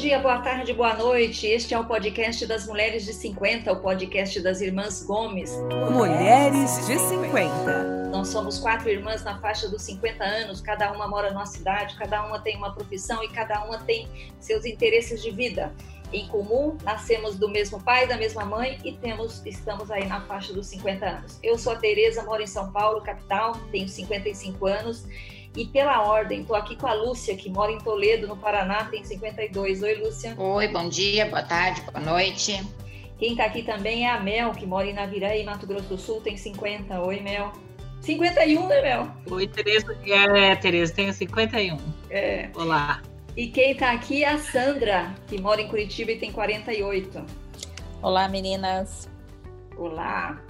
dia, boa tarde, boa noite. Este é o podcast das Mulheres de 50, o podcast das Irmãs Gomes. Mulheres de 50. Nós somos quatro irmãs na faixa dos 50 anos, cada uma mora numa cidade, cada uma tem uma profissão e cada uma tem seus interesses de vida em comum, nascemos do mesmo pai, da mesma mãe e temos, estamos aí na faixa dos 50 anos. Eu sou a Tereza, moro em São Paulo, capital, tenho 55 anos e pela ordem, estou aqui com a Lúcia, que mora em Toledo, no Paraná, tem 52. Oi, Lúcia. Oi, bom dia, boa tarde, boa noite. Quem está aqui também é a Mel, que mora em Naviraí, Mato Grosso do Sul, tem 50. Oi, Mel. 51, né, Mel? Oi, Tereza. É, Tereza, tenho 51. É. Olá. E quem está aqui é a Sandra, que mora em Curitiba e tem 48. Olá, meninas. Olá.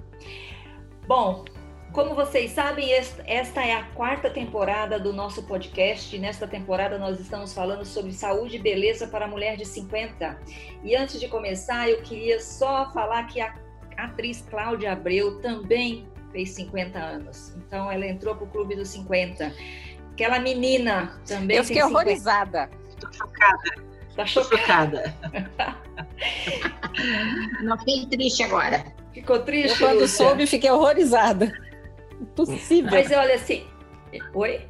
Bom, como vocês sabem, esta é a quarta temporada do nosso podcast. Nesta temporada, nós estamos falando sobre saúde e beleza para a mulher de 50. E antes de começar, eu queria só falar que a atriz Cláudia Abreu também fez 50 anos. Então, ela entrou para o Clube dos 50. Aquela menina também. Eu fiquei horrorizada. Estou chocada. Tá chocada. Não fiquei triste agora. Ficou triste? Eu, quando Lúcia? soube, fiquei horrorizada. Impossível. Mas olha assim. Oi?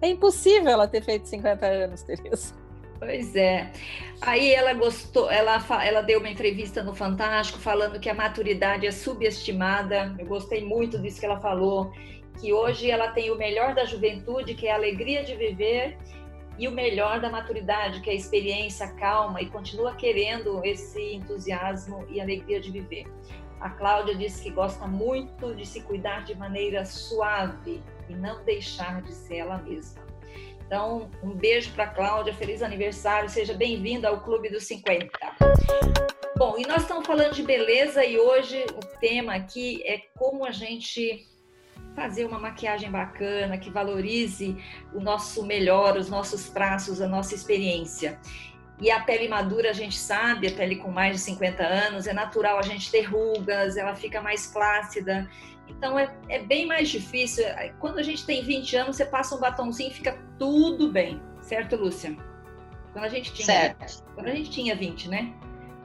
É impossível ela ter feito 50 anos, Tereza. Pois é. Aí ela gostou, ela, ela deu uma entrevista no Fantástico falando que a maturidade é subestimada. Eu gostei muito disso que ela falou que hoje ela tem o melhor da juventude, que é a alegria de viver, e o melhor da maturidade, que é a experiência, a calma, e continua querendo esse entusiasmo e alegria de viver. A Cláudia disse que gosta muito de se cuidar de maneira suave e não deixar de ser ela mesma. Então, um beijo para Cláudia, feliz aniversário, seja bem-vinda ao Clube dos 50. Bom, e nós estamos falando de beleza e hoje o tema aqui é como a gente fazer uma maquiagem bacana, que valorize o nosso melhor, os nossos traços, a nossa experiência. E a pele madura, a gente sabe, a pele com mais de 50 anos, é natural a gente ter rugas, ela fica mais flácida. Então é, é bem mais difícil. Quando a gente tem 20 anos, você passa um batomzinho e fica tudo bem. Certo, Lúcia? Quando a gente tinha, certo. Quando a gente tinha 20, né?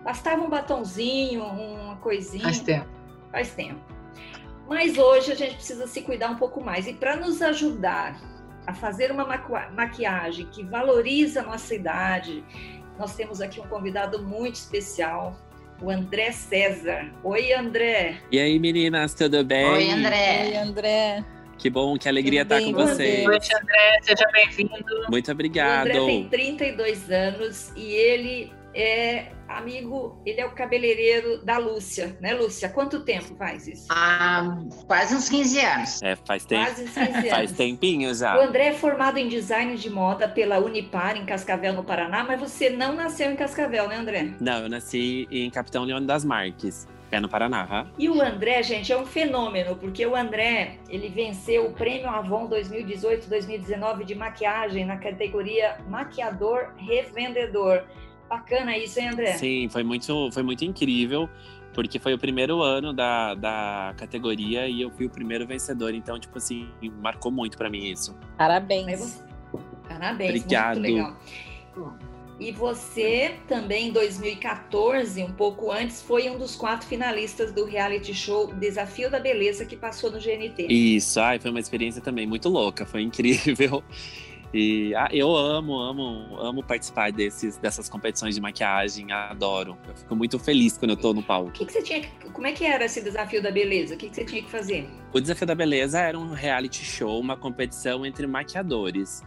Bastava um batonzinho, uma coisinha. Faz tempo. Faz tempo. Mas hoje a gente precisa se cuidar um pouco mais. E para nos ajudar a fazer uma maquiagem que valoriza a nossa idade, nós temos aqui um convidado muito especial, o André César. Oi, André. E aí, meninas, tudo bem? Oi, André. Oi, André. Que bom, que alegria estar com vocês. Oi, André, seja bem-vindo. Muito obrigado. O André tem 32 anos e ele é amigo, ele é o cabeleireiro da Lúcia, né, Lúcia? Quanto tempo faz isso? Ah, quase uns 15 anos. É, faz tempo. Quase uns 15 anos. faz tempinho já. O André é formado em design de moda pela Unipar, em Cascavel, no Paraná, mas você não nasceu em Cascavel, né, André? Não, eu nasci em Capitão Leone das Marques. É no Paraná, ha? E o André, gente, é um fenômeno, porque o André, ele venceu o Prêmio Avon 2018-2019 de maquiagem na categoria Maquiador Revendedor. Bacana isso, hein, André? Sim, foi muito, foi muito incrível, porque foi o primeiro ano da, da categoria e eu fui o primeiro vencedor. Então, tipo assim, marcou muito para mim isso. Parabéns. Parabéns, Obrigado. muito legal. E você também, em 2014, um pouco antes, foi um dos quatro finalistas do reality show Desafio da Beleza que passou no GNT. Isso, ai, foi uma experiência também muito louca, foi incrível. E ah, eu amo, amo, amo participar desses, dessas competições de maquiagem, adoro. Eu fico muito feliz quando eu tô no palco. Que que você tinha, como é que era esse desafio da beleza? O que, que você tinha que fazer? O desafio da beleza era um reality show, uma competição entre maquiadores.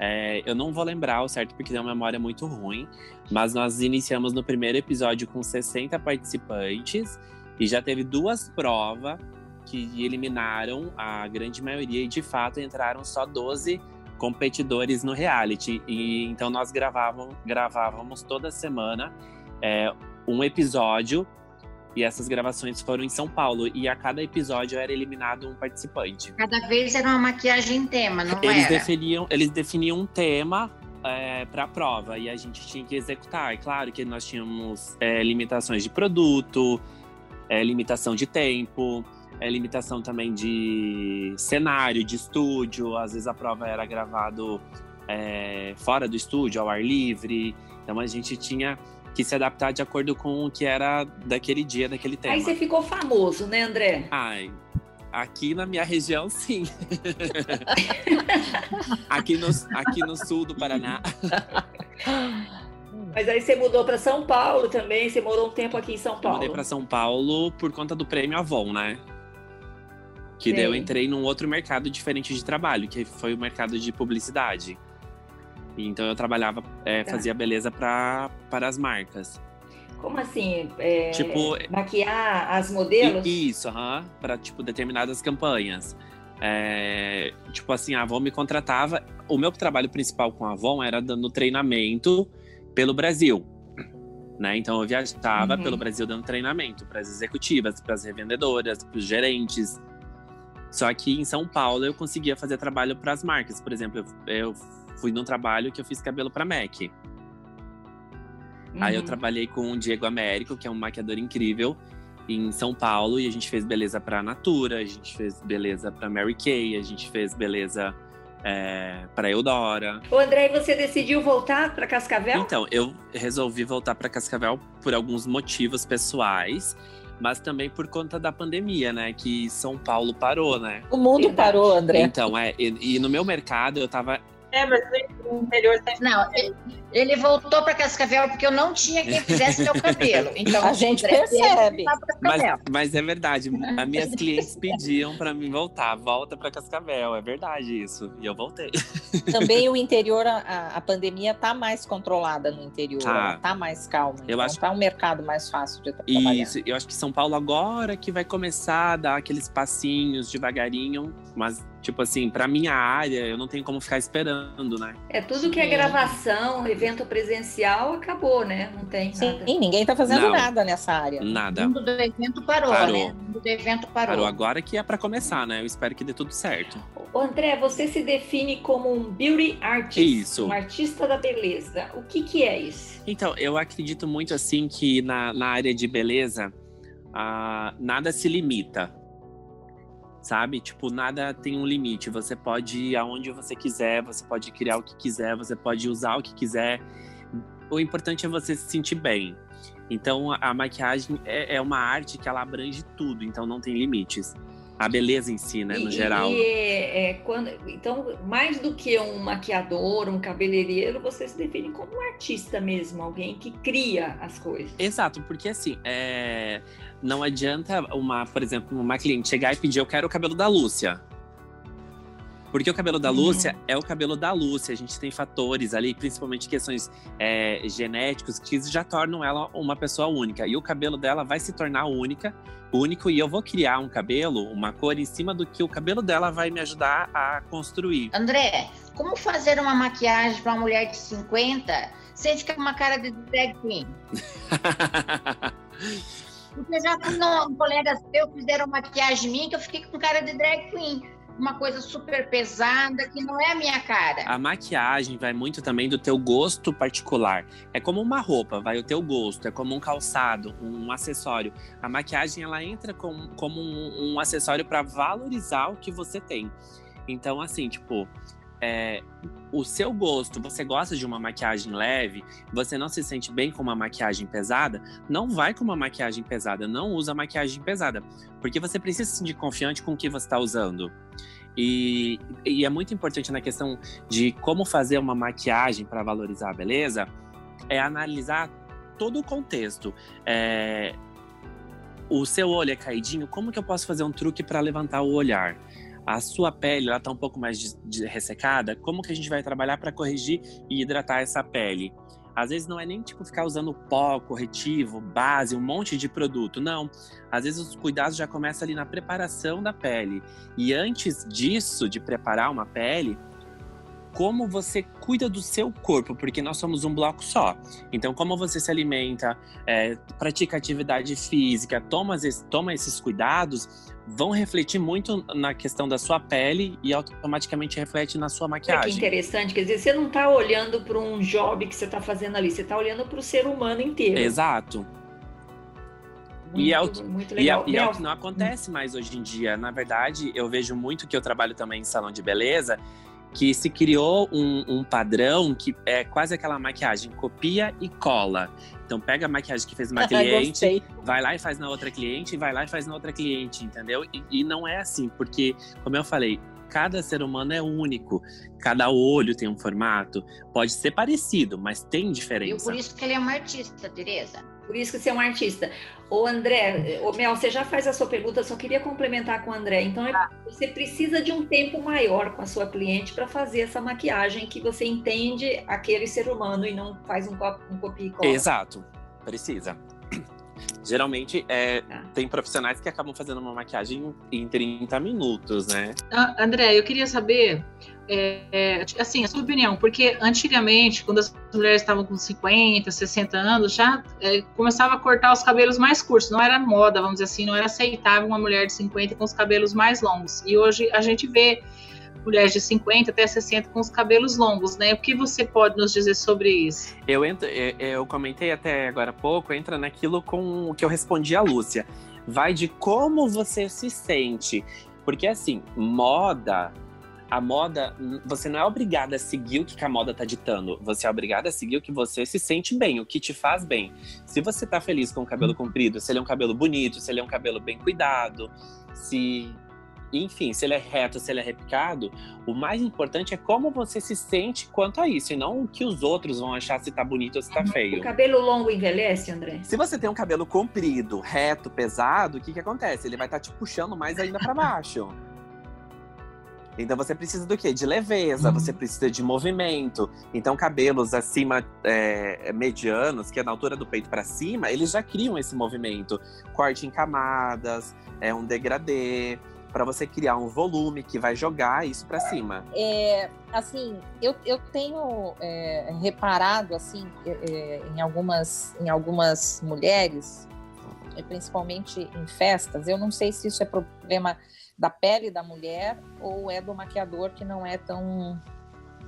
É, eu não vou lembrar o certo porque tem uma memória muito ruim, mas nós iniciamos no primeiro episódio com 60 participantes e já teve duas provas que eliminaram a grande maioria e de fato entraram só 12 competidores no reality. E então nós gravávamos, gravávamos toda semana é, um episódio e essas gravações foram em São Paulo. E a cada episódio era eliminado um participante. Cada vez era uma maquiagem tema, não eles era? Definiam, eles definiam um tema é, para a prova e a gente tinha que executar. É claro que nós tínhamos é, limitações de produto, é, limitação de tempo é, limitação também de cenário, de estúdio. Às vezes a prova era gravado é, fora do estúdio, ao ar livre. Então a gente tinha que se adaptar de acordo com o que era daquele dia, daquele tema. Aí você ficou famoso, né, André? Ai, aqui na minha região, sim. aqui, no, aqui no sul do Paraná. Mas aí você mudou para São Paulo também, você morou um tempo aqui em São Paulo. mudei para São Paulo por conta do prêmio Avon, né? Que daí eu entrei num outro mercado diferente de trabalho, que foi o mercado de publicidade. Então eu trabalhava, é, tá. fazia beleza para as marcas. Como assim? É, tipo, maquiar as modelos? Isso, uhum, para tipo determinadas campanhas. É, tipo assim, a Avon me contratava. O meu trabalho principal com a Avon era dando treinamento pelo Brasil. Né? Então eu viajava uhum. pelo Brasil dando treinamento para as executivas, para as revendedoras, para os gerentes. Só que em São Paulo eu conseguia fazer trabalho para as marcas. Por exemplo, eu, eu fui num trabalho que eu fiz cabelo para MAC. Uhum. Aí eu uhum. trabalhei com o Diego Américo, que é um maquiador incrível, em São Paulo, e a gente fez beleza para Natura, a gente fez beleza para Mary Kay, a gente fez beleza é, para Eudora. O André, você decidiu voltar para Cascavel? Então, eu resolvi voltar para Cascavel por alguns motivos pessoais mas também por conta da pandemia, né? Que São Paulo parou, né? O mundo Verdade. parou, André. Então, é, e, e, no meu mercado eu tava é, mas no interior sempre. Não, ele, ele voltou para Cascavel porque eu não tinha quem fizesse meu cabelo. Então, a gente percebe. Mas, mas, é verdade. As minhas clientes pediam para mim voltar. Volta para Cascavel. É verdade isso. E eu voltei. Também o interior, a, a pandemia tá mais controlada no interior. Tá, tá mais calma. Eu então acho... tá um mercado mais fácil de trabalhar. Isso. Eu acho que São Paulo agora que vai começar a dar aqueles passinhos devagarinho. Mas Tipo assim, para minha área, eu não tenho como ficar esperando, né? É tudo que é gravação, evento presencial, acabou, né? Não tem Sim, nada. E ninguém tá fazendo não, nada nessa área. Nada. O mundo do evento parou, parou. né? O mundo do evento parou. Parou agora que é para começar, né? Eu espero que dê tudo certo. O André, você se define como um beauty artist. Isso. Um artista da beleza. O que que é isso? Então, eu acredito muito assim que na, na área de beleza, uh, nada se limita sabe? Tipo, nada tem um limite. Você pode ir aonde você quiser, você pode criar o que quiser, você pode usar o que quiser. O importante é você se sentir bem. Então, a maquiagem é, é uma arte que ela abrange tudo, então não tem limites. A beleza em si, né, no e, geral. E é, é, quando, então, mais do que um maquiador, um cabeleireiro, você se define como um artista mesmo, alguém que cria as coisas. Exato, porque assim, é, não adianta uma, por exemplo, uma cliente chegar e pedir eu quero o cabelo da Lúcia. Porque o cabelo da uhum. Lúcia é o cabelo da Lúcia. A gente tem fatores ali, principalmente questões é, genéticos, que já tornam ela uma pessoa única. E o cabelo dela vai se tornar única, único, e eu vou criar um cabelo, uma cor em cima do que o cabelo dela vai me ajudar a construir. André, como fazer uma maquiagem para uma mulher de 50 sem ficar com uma cara de drag queen? Porque já quando colegas meus fizeram maquiagem minha, que eu fiquei com cara de drag queen. Uma coisa super pesada, que não é a minha cara. A maquiagem vai muito também do teu gosto particular. É como uma roupa, vai o teu gosto. É como um calçado, um acessório. A maquiagem, ela entra com, como um, um acessório para valorizar o que você tem. Então, assim, tipo, é, o seu gosto, você gosta de uma maquiagem leve, você não se sente bem com uma maquiagem pesada, não vai com uma maquiagem pesada, não usa maquiagem pesada, porque você precisa se sentir confiante com o que você está usando. E, e, é muito importante na questão de como fazer uma maquiagem para valorizar a beleza, é analisar todo o contexto. É, o seu olho é caidinho, como que eu posso fazer um truque para levantar o olhar? A sua pele ela tá um pouco mais de, de ressecada, como que a gente vai trabalhar para corrigir e hidratar essa pele? Às vezes não é nem tipo ficar usando pó, corretivo, base, um monte de produto, não. Às vezes os cuidados já começam ali na preparação da pele. E antes disso, de preparar uma pele, como você cuida do seu corpo, porque nós somos um bloco só. Então, como você se alimenta, é, pratica atividade física, toma, toma esses cuidados, vão refletir muito na questão da sua pele e automaticamente reflete na sua maquiagem. É que interessante, quer dizer, você não está olhando para um job que você está fazendo ali, você está olhando para o ser humano inteiro. Exato. Muito, e, é o. E, é, e é o que não acontece mais hoje em dia. Na verdade, eu vejo muito que eu trabalho também em salão de beleza que se criou um, um, padrão que é quase aquela maquiagem copia e cola. Então pega a maquiagem que fez uma cliente, vai lá e faz na outra cliente, vai lá e faz na outra cliente, entendeu? E, e não é assim, porque, como eu falei, cada ser humano é único, cada olho tem um formato, pode ser parecido, mas tem diferença. E por isso que ele é uma artista, Tereza. Por isso que você é um artista. O André, o Mel, você já faz a sua pergunta, só queria complementar com o André. Então, é, você precisa de um tempo maior com a sua cliente para fazer essa maquiagem que você entende aquele ser humano e não faz um, um copia e cola. Exato, precisa. Geralmente é, tá. tem profissionais que acabam fazendo uma maquiagem em 30 minutos, né? Ah, André, eu queria saber, é, é, assim, a sua opinião, porque antigamente, quando as mulheres estavam com 50, 60 anos, já é, começava a cortar os cabelos mais curtos, não era moda, vamos dizer assim, não era aceitável uma mulher de 50 com os cabelos mais longos. E hoje a gente vê mulheres de 50 até 60 com os cabelos longos, né? O que você pode nos dizer sobre isso? Eu, entro, eu comentei até agora há pouco, entra naquilo com o que eu respondi à Lúcia. Vai de como você se sente. Porque assim, moda a moda, você não é obrigada a seguir o que a moda tá ditando. Você é obrigada a seguir o que você se sente bem, o que te faz bem. Se você tá feliz com o cabelo comprido, se ele é um cabelo bonito, se ele é um cabelo bem cuidado, se enfim, se ele é reto, se ele é repicado, o mais importante é como você se sente quanto a isso, e não o que os outros vão achar se tá bonito ou se tá feio. O cabelo longo envelhece, André? Se você tem um cabelo comprido, reto, pesado, o que que acontece? Ele vai estar tá te puxando mais ainda para baixo. Então você precisa do quê? De leveza, uhum. você precisa de movimento. Então cabelos acima é, medianos, que é na altura do peito para cima, eles já criam esse movimento. Corte em camadas, é um degradê para você criar um volume que vai jogar isso para cima. É, assim, eu, eu tenho é, reparado assim é, é, em algumas em algumas mulheres, principalmente em festas. Eu não sei se isso é problema da pele da mulher ou é do maquiador que não é tão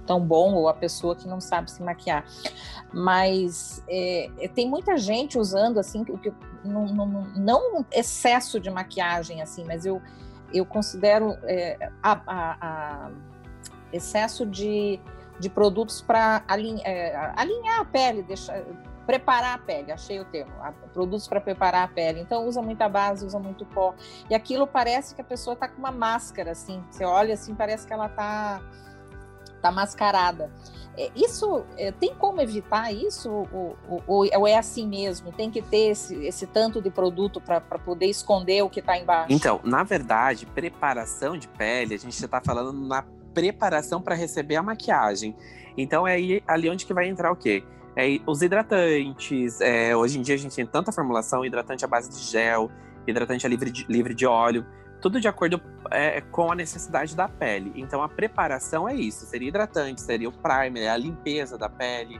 tão bom ou a pessoa que não sabe se maquiar. Mas é, é tem muita gente usando assim o que não, não, excesso de maquiagem assim, mas eu eu considero é, a, a, a excesso de, de produtos para alinhar, é, alinhar a pele, deixar, preparar a pele, achei o termo, produtos para preparar a pele. Então usa muita base, usa muito pó. E aquilo parece que a pessoa está com uma máscara, assim. Você olha assim, parece que ela está tá mascarada. É, isso é, tem como evitar isso ou, ou, ou, é assim mesmo? Tem que ter esse, esse tanto de produto para poder esconder o que está embaixo? Então, na verdade, preparação de pele, a gente está falando na preparação para receber a maquiagem. Então é aí, ali onde que vai entrar o quê? É, os hidratantes. É, hoje em dia a gente tem tanta formulação, hidratante à base de gel, hidratante livre de, livre de óleo tudo de acordo é, com a necessidade da pele. Então a preparação é isso, seria hidratante, seria o primer, a limpeza da pele,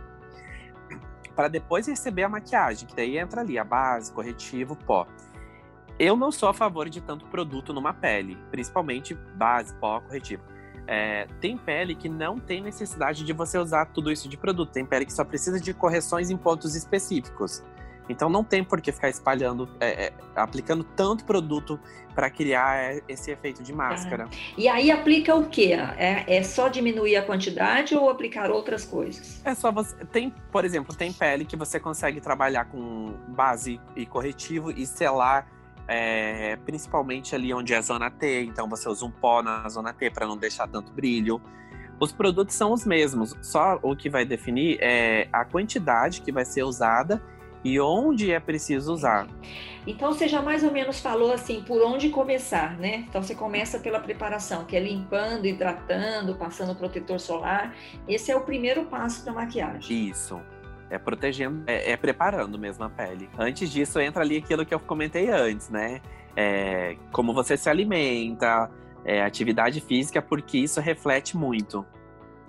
para depois receber a maquiagem, que daí entra ali a base, corretivo, pó. Eu não sou a favor de tanto produto numa pele, principalmente base, pó, corretivo. É, tem pele que não tem necessidade de você usar tudo isso de produto, tem pele que só precisa de correções em pontos específicos. Então não tem por que ficar espalhando, é, é, aplicando tanto produto para criar é, esse efeito de máscara. E aí aplica o quê? É, é só diminuir a quantidade ou aplicar outras coisas? É só você. Tem, por exemplo, tem pele que você consegue trabalhar com base e corretivo e selar. É, principalmente ali onde é a zona T, então você usa um pó na zona T para não deixar tanto brilho. Os produtos são os mesmos, só o que vai definir é a quantidade que vai ser usada e onde é preciso usar. Então você já mais ou menos falou assim por onde começar, né? Então você começa pela preparação, que é limpando, hidratando, passando protetor solar. Esse é o primeiro passo da maquiagem. Isso. É protegendo, é, é, preparando mesmo a pele. Antes disso entra ali aquilo que eu comentei antes, né? É, como você se alimenta, é, atividade física, porque isso reflete muito.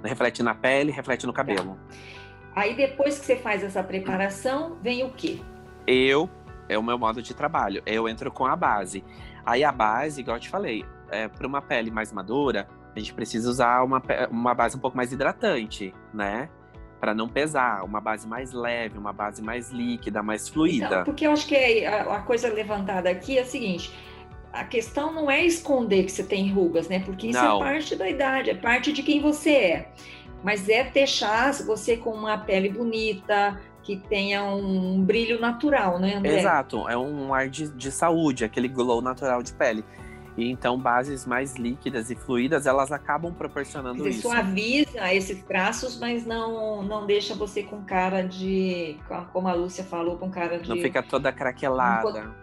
Reflete na pele, reflete no cabelo. Tá. Aí depois que você faz essa preparação, vem o quê? Eu, é o meu modo de trabalho. Eu entro com a base. Aí a base, igual eu te falei, é, para uma pele mais madura, a gente precisa usar uma, uma base um pouco mais hidratante, né? Para não pesar, uma base mais leve, uma base mais líquida, mais fluida. Então, porque eu acho que a, a coisa levantada aqui é a seguinte: a questão não é esconder que você tem rugas, né? Porque isso Não. é parte da idade, é parte de quem você é. Mas é deixar você com uma pele bonita, que tenha um brilho natural, né, André? Exato, é um ar de, de saúde, aquele glow natural de pele. E então bases mais líquidas e fluídas, elas acabam proporcionando dizer, isso. suaviza esses traços, mas não, não deixa você com cara de, como a Lúcia falou, com cara de Não fica toda craquelada.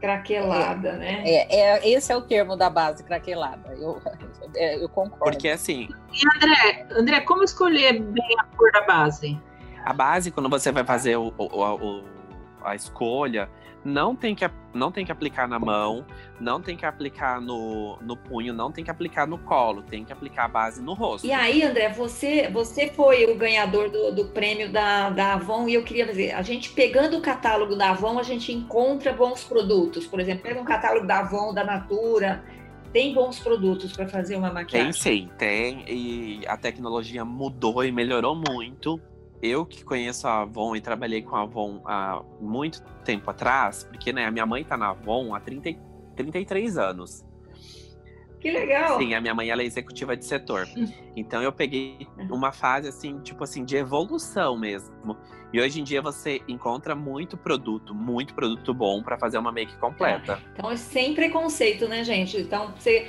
craquelada, né? É, é, esse é o termo da base, craquelada. Eu, é, eu concordo. Porque assim, André, André, como escolher bem a cor da base? a base, quando você vai fazer o, o- o- a escolha, não tem, que, não tem que aplicar na mão, não tem que aplicar no, no punho, não tem que aplicar no colo, tem que aplicar a base no rosto. E aí, André, você, você foi o ganhador do, do prêmio da, da Avon e eu queria dizer, a gente pegando o catálogo da Avon, a gente encontra bons produtos. Por exemplo, pega um catálogo da Avon, da Natura, tem bons produtos para fazer uma Tem maquiagem. sim, tem. E a tecnologia mudou e melhorou muito. Eu que conheço a Avon e trabalhei com a Avon há muito tempo atrás, porque né, a minha mãe tá na Avon há 30, e- 33 anos. Que legal! Sim, a minha mãe ela é executiva de setor. Então eu peguei uma fase assim, tipo assim, de evolução mesmo. E hoje em dia você encontra muito produto, muito produto bom para fazer uma make completa. Então é sem preconceito, né, gente? Então você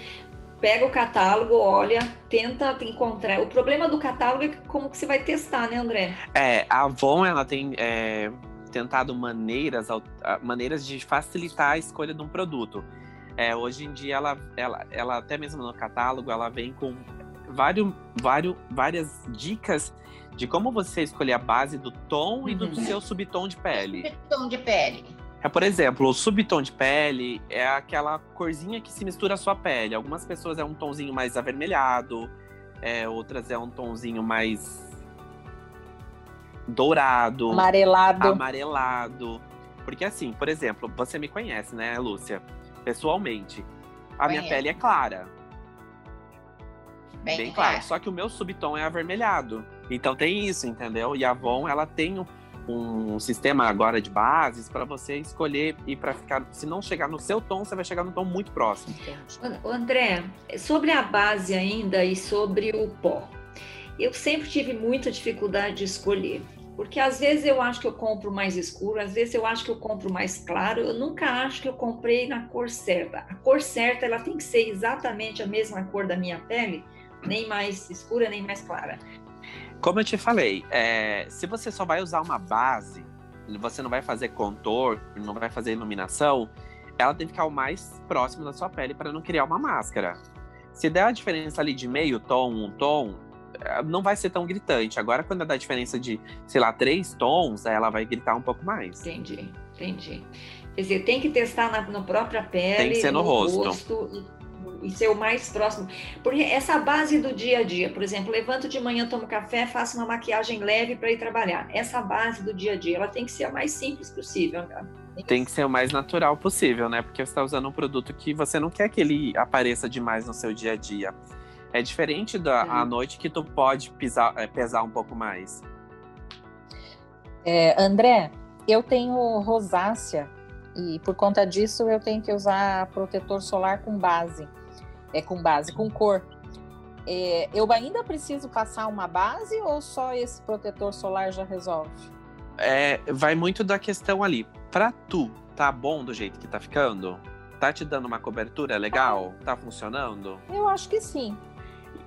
pega o catálogo, olha, tenta encontrar. O problema do catálogo é como que você vai testar, né, André? É, a Avon ela tem é, tentado maneiras, maneiras de facilitar a escolha de um produto. É, hoje em dia ela, ela, ela até mesmo no catálogo ela vem com vários, vários, várias dicas de como você escolher a base do tom e do Uhum. seu subtom de pele. Tom de pele. É, por exemplo, o subtom de pele é aquela corzinha que se mistura à sua pele. Algumas pessoas é um tonzinho mais avermelhado, é, outras é um tonzinho mais dourado, Amarelado. amarelado. Porque assim, por exemplo, você me conhece, né, Lúcia? Pessoalmente. A minha pele é clara, Bem, bem clara. clara. Só que o meu subtom é avermelhado. Então tem isso, entendeu? E a Avon, ela tem um, um sistema agora de bases para você escolher e para ficar. Se não chegar no seu tom, você vai chegar no tom muito próximo. André, sobre a base ainda e sobre o pó, eu sempre tive muita dificuldade de escolher. Porque às vezes eu acho que eu compro mais escuro, às vezes eu acho que eu compro mais claro, eu nunca acho que eu comprei na cor certa. A cor certa ela tem que ser exatamente a mesma cor da minha pele, nem mais escura, nem mais clara. Como eu te falei, é, se você só vai usar uma base, você não vai fazer contorno, não vai fazer iluminação, ela tem que ficar o mais próximo da sua pele para não criar uma máscara. Se der a diferença ali de meio tom, um tom, eh, não vai ser tão gritante. Agora, quando dá a diferença de, sei lá, três tons, ela vai gritar um pouco mais. Entendi, entendi. Quer dizer, tem que testar na, na própria pele, Tem que ser no rosto. e, e ser o mais próximo. Porque essa base do dia a dia, por exemplo, levanto de manhã, tomo café, faço uma maquiagem leve para ir trabalhar. Essa base do dia a dia, ela tem que ser a mais simples possível. né? Tem que ser o mais natural possível, né? Porque você está usando um produto que você não quer que ele apareça demais no seu dia a dia. É diferente da à noite que tu pode pisar, eh, pesar um pouco mais. É, André, eu tenho rosácea e por conta disso eu tenho que usar protetor solar com base. É com base, com cor. É, eu ainda preciso passar uma base ou só esse protetor solar já resolve? É, vai muito da questão ali. Pra tu, tá bom do jeito que tá ficando? Tá te dando uma cobertura legal? Tá funcionando? Eu acho que sim.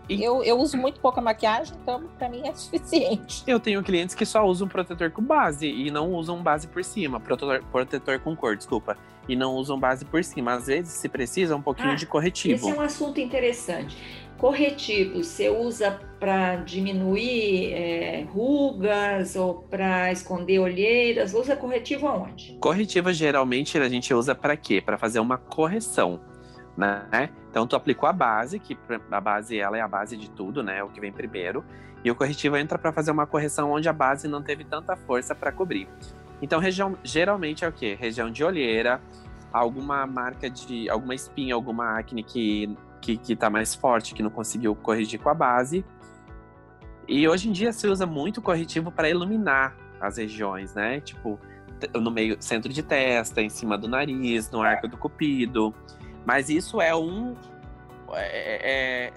E- Eu, eu uso muito pouca maquiagem, então pra mim é suficiente. Eu tenho clientes que só usam protetor com base e não usam base por cima. Protetor, protetor com cor, desculpa. E não usam base por cima. Às vezes, se precisa, um pouquinho Ah, de Esse corretivo. é um assunto interessante. Corretivo, você usa para diminuir é, rugas ou para esconder olheiras? Usa corretivo aonde? Corretivo, geralmente, a gente usa para quê? Para fazer uma correção, né? Então, tu aplicou a base, que a base, ela é a base de tudo, né? O que vem primeiro. E o corretivo entra para fazer uma correção onde a base não teve tanta força para cobrir. Então, região, geralmente é o quê? Região de olheira, alguma marca de... Alguma espinha, alguma acne que, que, que tá mais forte, que não conseguiu corrigir com a base. E hoje em dia se usa muito corretivo para iluminar as regiões, né? Tipo, no meio, centro de testa, em cima do nariz, no arco do cupido. Mas isso é um. É, é,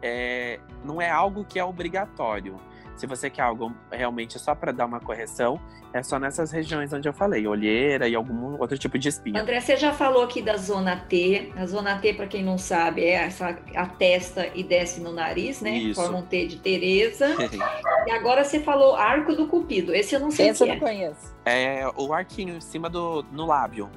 é, não é algo que é obrigatório. Se você quer algo realmente só para dar uma correção, é só nessas regiões onde eu falei, olheira e algum outro tipo de espinha. André, você já falou aqui da zona T. A zona T, para quem não sabe, é essa a testa e desce no nariz, né? Isso. Forma um T de Tereza. e agora você falou arco do cupido. Esse eu não sei Esse o eu não é. conheço. é o arquinho em cima do no lábio,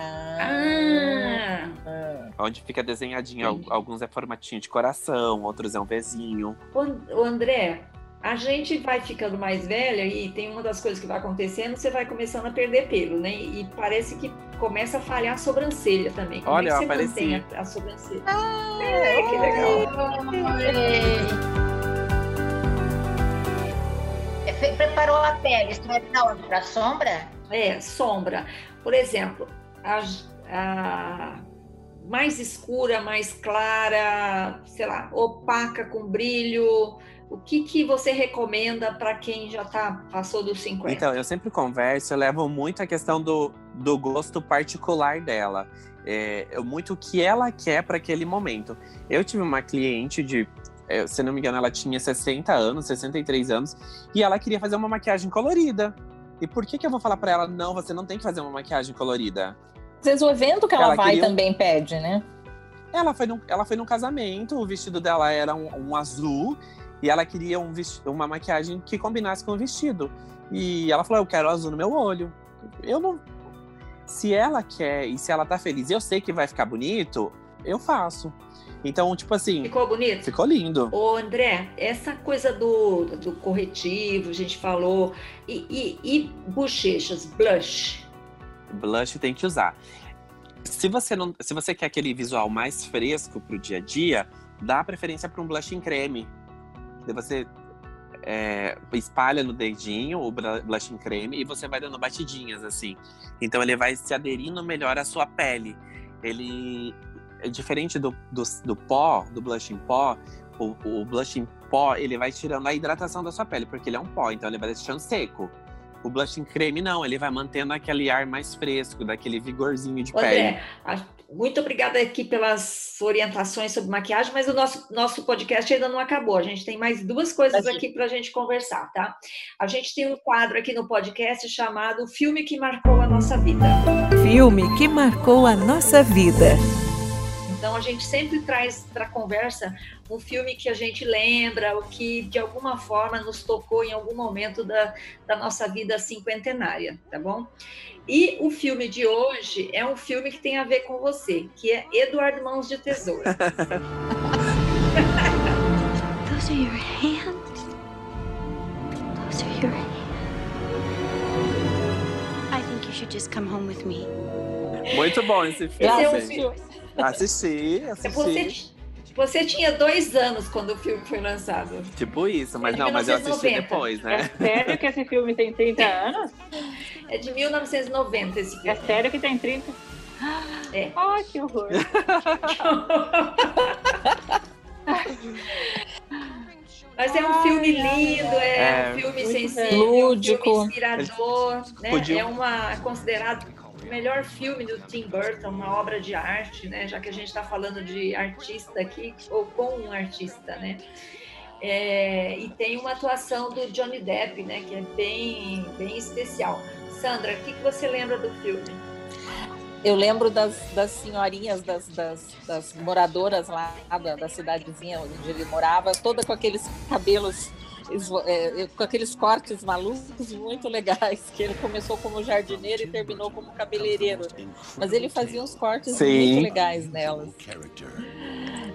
Ah, Ah, onde fica desenhadinho. Al- Alguns é formatinho de coração, outros é um Vzinho. Ô, André, a gente vai ficando mais velha e tem uma das coisas que vai acontecendo, você vai começando a perder pelo, né? E parece que começa a falhar a sobrancelha também. Como Olha, é que você apareci. mantém a, a sobrancelha? é, que legal. É, Preparou a pele, isso vai para onde? Para sombra? É, sombra. Por exemplo, a, a mais escura, mais clara, sei lá, opaca com brilho. O que, que você recomenda para quem já tá, passou dos 50? Então, eu sempre converso, eu levo muito a questão do, do gosto particular dela. É, muito o que ela quer para aquele momento. Eu tive uma cliente de, eh, se não me engano, ela tinha 60 anos, 63 anos, e ela queria fazer uma maquiagem colorida. E por que, que eu vou falar para ela, não, você não tem que fazer uma maquiagem colorida? Às vezes o evento que ela, Ela vai queria também pede, né? Ela foi num, ela foi num casamento, o vestido dela era um, um azul, e ela queria um vesti- uma maquiagem que combinasse com o vestido. E ela falou: Eu quero azul no meu olho. Eu não. Se ela quer e se ela tá feliz eu sei que vai ficar bonito, eu faço. Então, tipo assim, Ficou bonito? ficou lindo. Ô, André, essa coisa do, do corretivo, a gente falou, e, e, e bochechas, blush. Blush tem que usar. Se você, não, se você quer aquele visual mais fresco pro dia a dia, dá preferência para um blush em creme. Você é, espalha no dedinho o blush em creme e você vai dando batidinhas assim. Então ele vai se aderindo melhor à sua pele. Ele é diferente do, do, do pó, do blush em pó. O, o blush em pó ele vai tirando a hidratação da sua pele, porque ele é um pó, então ele vai deixando seco. O blush em creme não, ele vai mantendo aquele ar mais fresco, daquele vigorzinho de pele. André, a- muito obrigada aqui pelas orientações sobre maquiagem, mas o nosso, nosso podcast ainda não acabou. A gente tem mais duas coisas aqui para a gente conversar, tá? A gente tem um quadro aqui no podcast chamado Filme que Marcou a Nossa Vida. Filme que marcou a nossa vida. Então a gente sempre traz para a conversa um filme que a gente lembra, o que de alguma forma nos tocou em algum momento da, da nossa vida cinquentenária, tá bom? E o filme de hoje é um filme que tem a ver com você, que é Eduardo Mãos de Tesoura. Those are your hands. Those are your hands. I think you should just come home with me. Muito bom esse Esse filme. é um filme. Assisti, Você, assisti. você tinha dois anos quando o filme foi lançado. Tipo isso, mas É não, mas eu assisti 1990. depois, É né? sério que esse filme tem 30 anos? É de 1990 esse É filme. sério que tem 30? É. Ai, que horror. Mas é um filme lindo, é, É, um filme sensível, lúdico. um filme inspirador, né? Podiam- É uma é considerado o melhor filme do Tim Burton, uma obra de arte, né? Já que a gente está falando de artista aqui, ou com um artista, né? É, e tem uma atuação do Johnny Depp, né? Que é bem, bem especial. Sandra, o que, que você lembra do filme? Eu lembro das, das senhorinhas, das, das, das moradoras lá da, da cidadezinha onde ele morava, toda com aqueles cabelos, é, com aqueles cortes malucos muito legais, que ele começou como jardineiro e terminou como cabeleireiro. Mas ele fazia uns cortes Sim. muito legais nelas.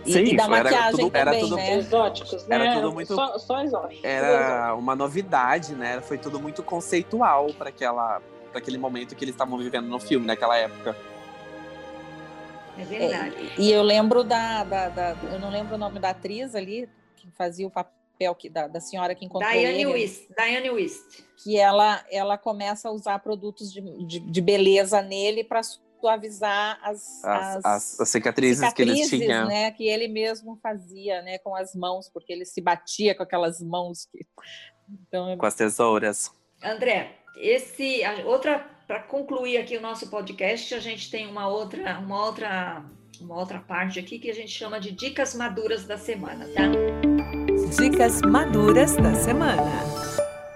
E, Sim, e da era maquiagem tudo- era também, tudo- né? Exóticos, né? Era tudo muito- Só, só exóticos. Era uma novidade, né? Foi tudo muito conceitual para aquela para aquele momento que eles estavam vivendo no filme naquela época. É verdade. E eu lembro da, da, da- Eu não lembro o nome da atriz ali, que fazia o papel que, da, da senhora que encontrou Diane ele. Wist. Diane Wist. que ela, ela começa a usar produtos de, de, de beleza nele para suavizar as, As, as- as cicatrizes, que eles cicatrizes, tinham. né, que ele mesmo fazia, né, com as mãos, porque ele se batia com aquelas mãos que então é Com as tesouras. André, esse a- outra para concluir aqui o nosso podcast, a gente tem uma outra, uma outra, uma outra parte aqui que a gente chama de dicas maduras da semana, tá? Dicas maduras da semana.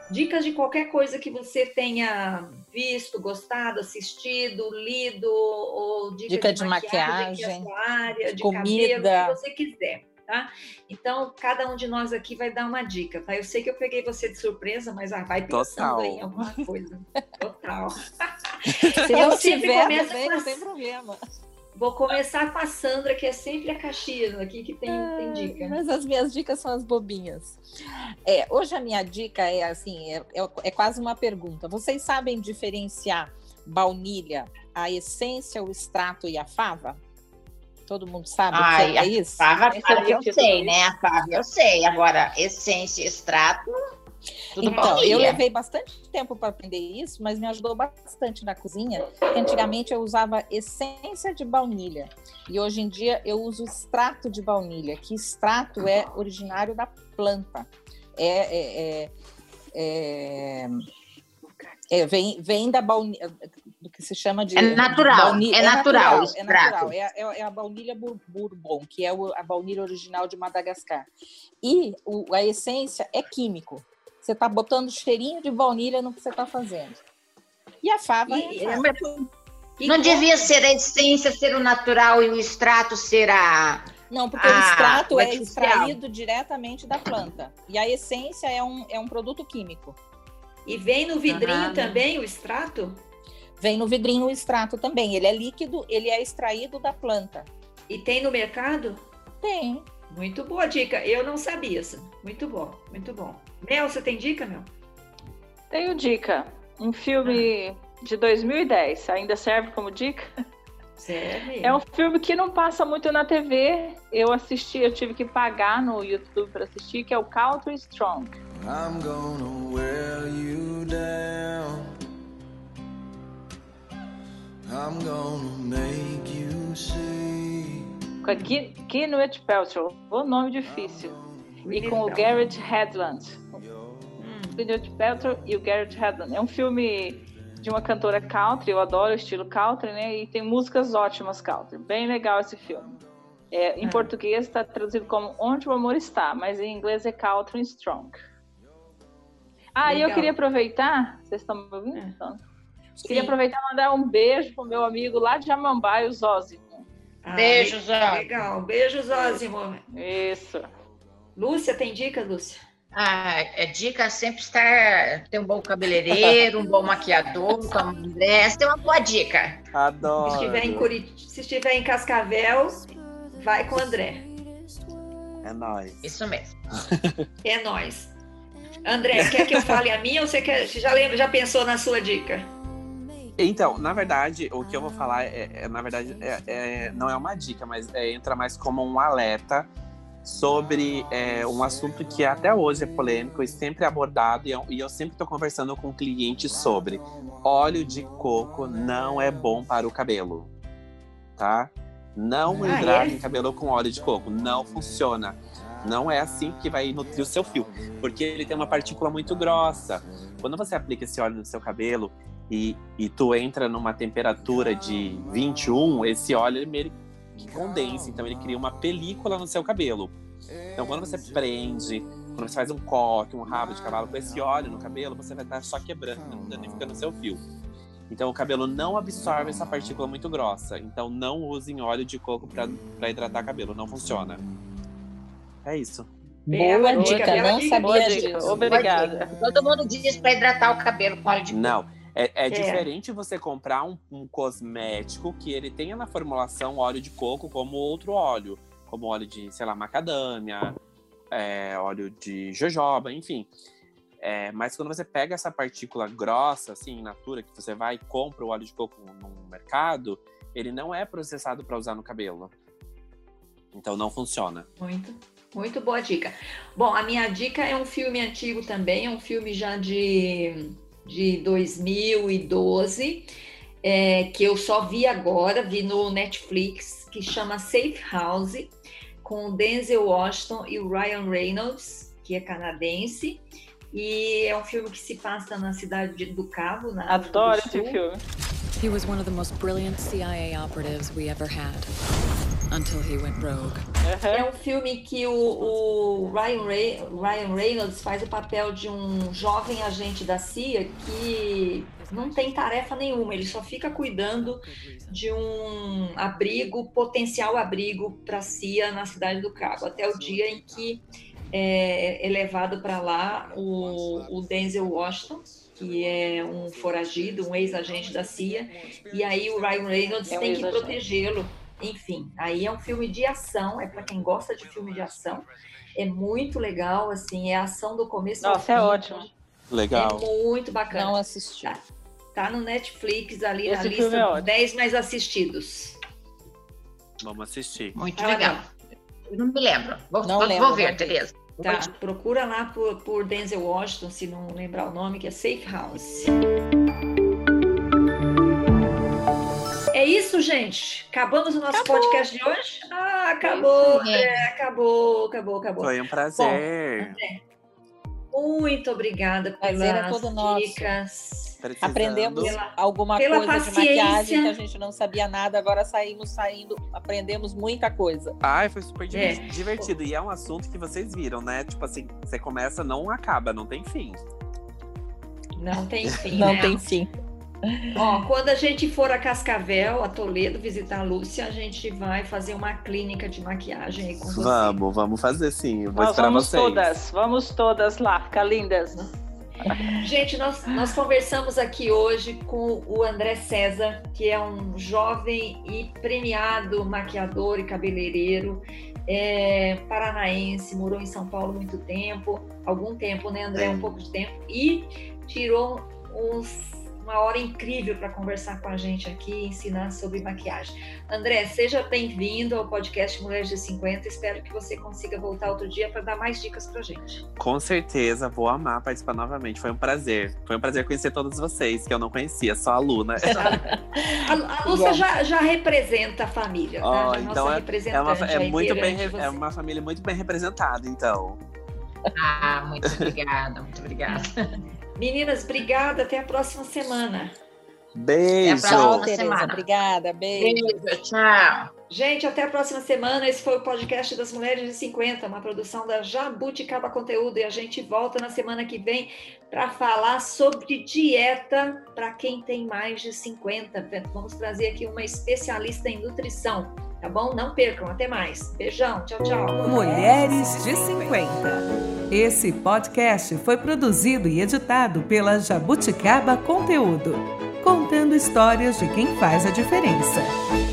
Dicas de qualquer coisa que você tenha visto, gostado, assistido, lido, ou dica Dica de, de maquiagem, maquiagem, sua área, de comida. cabelo, o que você quiser, tá? Então, cada um de nós aqui vai dar uma dica, tá? Eu sei que eu peguei você de surpresa, mas ah, vai pensando Total. aí em alguma coisa. Total. Se Eu não sempre tiver, começo também, com tem problema. Vou começar com a Sandra, que é sempre a Caxias aqui, que tem, tem dica. Mas as minhas dicas são as bobinhas. É, hoje a minha dica é assim, é, é- é quase uma pergunta. Vocês sabem diferenciar baunilha, a essência, o extrato e a fava? Todo mundo sabe o Ai, que é a isso? Fava, fava é eu sei, né? A Fava eu sei. Agora, essência, extrato, tudo Então, eu baunilha. levei bastante tempo para aprender isso, mas me ajudou bastante na cozinha. Antigamente eu usava essência de baunilha e hoje em dia eu uso extrato de baunilha, que extrato é originário da planta. É, é- é- é- é, vem, vem da baunilha, do que se chama de. É natural, bauni- é natural, É natural, é, é- é a baunilha bur- bourbon, que é a baunilha original de Madagascar. E o- a essência é químico. Você está botando cheirinho de baunilha no que você está fazendo. E a fava E- é a Mas E Não como- devia ser a essência ser o natural e o extrato ser a. Não, porque o Ah, extrato o é extraído diretamente da planta. E a essência é um, é um produto químico. E vem no vidrinho Ah. também o extrato? Vem no vidrinho o extrato também. Ele é líquido, ele é extraído da planta. E tem no mercado? Tem. Muito boa dica. Eu não sabia. Sam. Muito bom, muito bom. Mel, você tem dica, Mel? Tenho dica. Um filme de 2010, ainda serve como dica? Serve. É um filme que não passa muito na TV. Eu assisti, eu tive que pagar no YouTube para assistir, que é o Country Strong. I'm gonna wear you down. I'm gonna make you see. Com a Gwyneth Paltrow, o nome difícil. E com o Garrett Hedlund. Hum, Gwyneth Paltrow e o Garrett Hedlund. É um filme de uma cantora country, eu adoro o estilo country, né? E tem músicas ótimas country. Bem legal esse filme. É, em Ah. português está traduzido como Onde o Amor Está, mas em inglês é Country Strong. Ah, e eu Legal. queria aproveitar, vocês estão me ouvindo? É. Então, Queria aproveitar e mandar um beijo pro meu amigo lá de Jamambai, o Zózimo. Ah, Beijo, Zó. Legal. Beijo, Zózimo. Isso. Lúcia, tem dica, Lúcia? Ah, é dica sempre estar. ter um bom cabeleireiro, um bom maquiador, o André. Essa é uma boa dica. Se Adoro. estiver em Curit... se estiver em Cascavel, vai com o André. É nóis. Isso mesmo. É nós. André, quer que eu fale a minha ou você quer? Você já lembra, já pensou na sua dica? Então, na verdade, o que eu vou falar é, é, na verdade, é- é- não é uma dica, mas é, entra mais como um alerta sobre é, um assunto que até hoje é polêmico e sempre abordado, e eu, e eu sempre estou conversando com clientes sobre óleo de coco não é bom para o cabelo, tá? Não Ah, hidratem é? cabelo com óleo de coco, não funciona. Não é assim que vai nutrir o seu fio, porque ele tem uma partícula muito grossa. Quando você aplica esse óleo no seu cabelo e, e tu entra numa temperatura de 21, esse óleo ele meio que condensa, então ele cria uma película no seu cabelo. Então quando você prende, quando você faz um coque, um rabo de cavalo com esse óleo no cabelo, você vai estar só quebrando, danificando o seu fio. Então o cabelo não absorve essa partícula muito grossa. Então não usem óleo de coco para hidratar cabelo, não funciona. É isso. Bela Boa dica, dica, não sabia disso. Obrigada. Todo mundo diz para hidratar o cabelo com óleo de coco. Não, é, é diferente você comprar um, um cosmético que ele tenha na formulação óleo de coco como outro óleo, como óleo de, sei lá, macadâmia, é, óleo de jojoba, enfim. É, mas quando você pega essa partícula grossa, assim, in natura, que você vai e compra o óleo de coco no mercado, ele não é processado para usar no cabelo. Então não funciona. Muito, muito boa dica. Bom, a minha dica é um filme antigo também, é um filme já de, de 2012, é, que eu só vi agora, vi no Netflix, que chama Safe House, com Denzel Washington e o Ryan Reynolds, que é canadense. E é um filme que se passa na cidade de- do Cabo, na Adoro esse filme. He was one of the most brilliant CIA operatives we ever had. Until he went rogue. É um filme que o, o Ryan, Ray- Ryan Reynolds faz o papel de um jovem agente da CIA que não tem tarefa nenhuma, ele só fica cuidando de um abrigo, potencial abrigo para a CIA na cidade do Cabo, até o dia em que é, é levado para lá o, o Denzel Washington, que é um foragido, um ex-agente da CIA, e aí o Ryan Reynolds É um tem que protegê-lo. Enfim, aí é um filme de ação, é para quem gosta de filme de ação. É muito legal, assim, é ação do começo ao Nossa, é fim. ótimo. Legal. É muito bacana. Não assisti. Tá, tá no Netflix ali na Esse lista filme é ótimo. 10 mais assistidos. Vamos assistir. Muito legal. Eu não me lembro. Vou, Não vou, lembro, vou ver. Tereza. Tá, procura lá por, por Denzel Washington, se não lembrar o nome, que é Safe House. É isso, gente. Acabamos o nosso podcast de hoje? Ah, acabou, isso, gente. André. Acabou, acabou, acabou. Foi um prazer. Muito obrigada Prazer é pelas todo nosso. dicas. Precisando. Aprendemos Pela- alguma pela coisa de paciência. maquiagem que a gente não sabia nada, agora saímos saindo, aprendemos muita coisa. Ai, foi super É. divertido, divertido. E é um assunto que vocês viram, né? Tipo assim, você começa, não acaba, não tem fim. Não tem fim, Não né? tem fim. Ó, quando a gente for a Cascavel, a Toledo, visitar a Lúcia, a gente vai fazer uma clínica de maquiagem aí com você. Vamos, vamos fazer sim. Eu vou Nós esperar vamos vocês. todas, vamos todas lá, ficar lindas. Gente, nós, nós conversamos aqui hoje com o André César, que é um jovem e premiado maquiador e cabeleireiro, é, paranaense, morou em São Paulo muito tempo, algum tempo, né, André? Um pouco de tempo, e tirou uns- uma hora incrível para conversar com a gente aqui e ensinar sobre maquiagem. André, seja bem-vindo ao podcast Mulheres de 50. Espero que você consiga voltar outro dia para dar mais dicas para gente. Com certeza, vou amar participar novamente. Foi um prazer. Foi um prazer conhecer todos vocês, que eu não conhecia, só a Luna. A, a Lúcia já, já representa a família, Ó, tá? Já é então nossa é, é, uma, é muito bem, é uma família muito bem representada, então. Ah, muito obrigada, muito obrigada. Meninas, obrigada. Até a próxima semana. Beijo! Até a próxima Tereza. semana. Obrigada. Beijo. Beijo, tchau. Gente, até a próxima semana. Esse foi o podcast das Mulheres de 50, uma produção da Jabuticaba Conteúdo. E a gente volta na semana que vem para falar sobre dieta para quem tem mais de 50. Vamos trazer aqui uma especialista em nutrição, tá bom? Não percam. Até mais. Beijão. Tchau, tchau. Mulheres de 50. Esse podcast foi produzido e editado pela Jabuticaba Conteúdo, contando histórias de quem faz a diferença.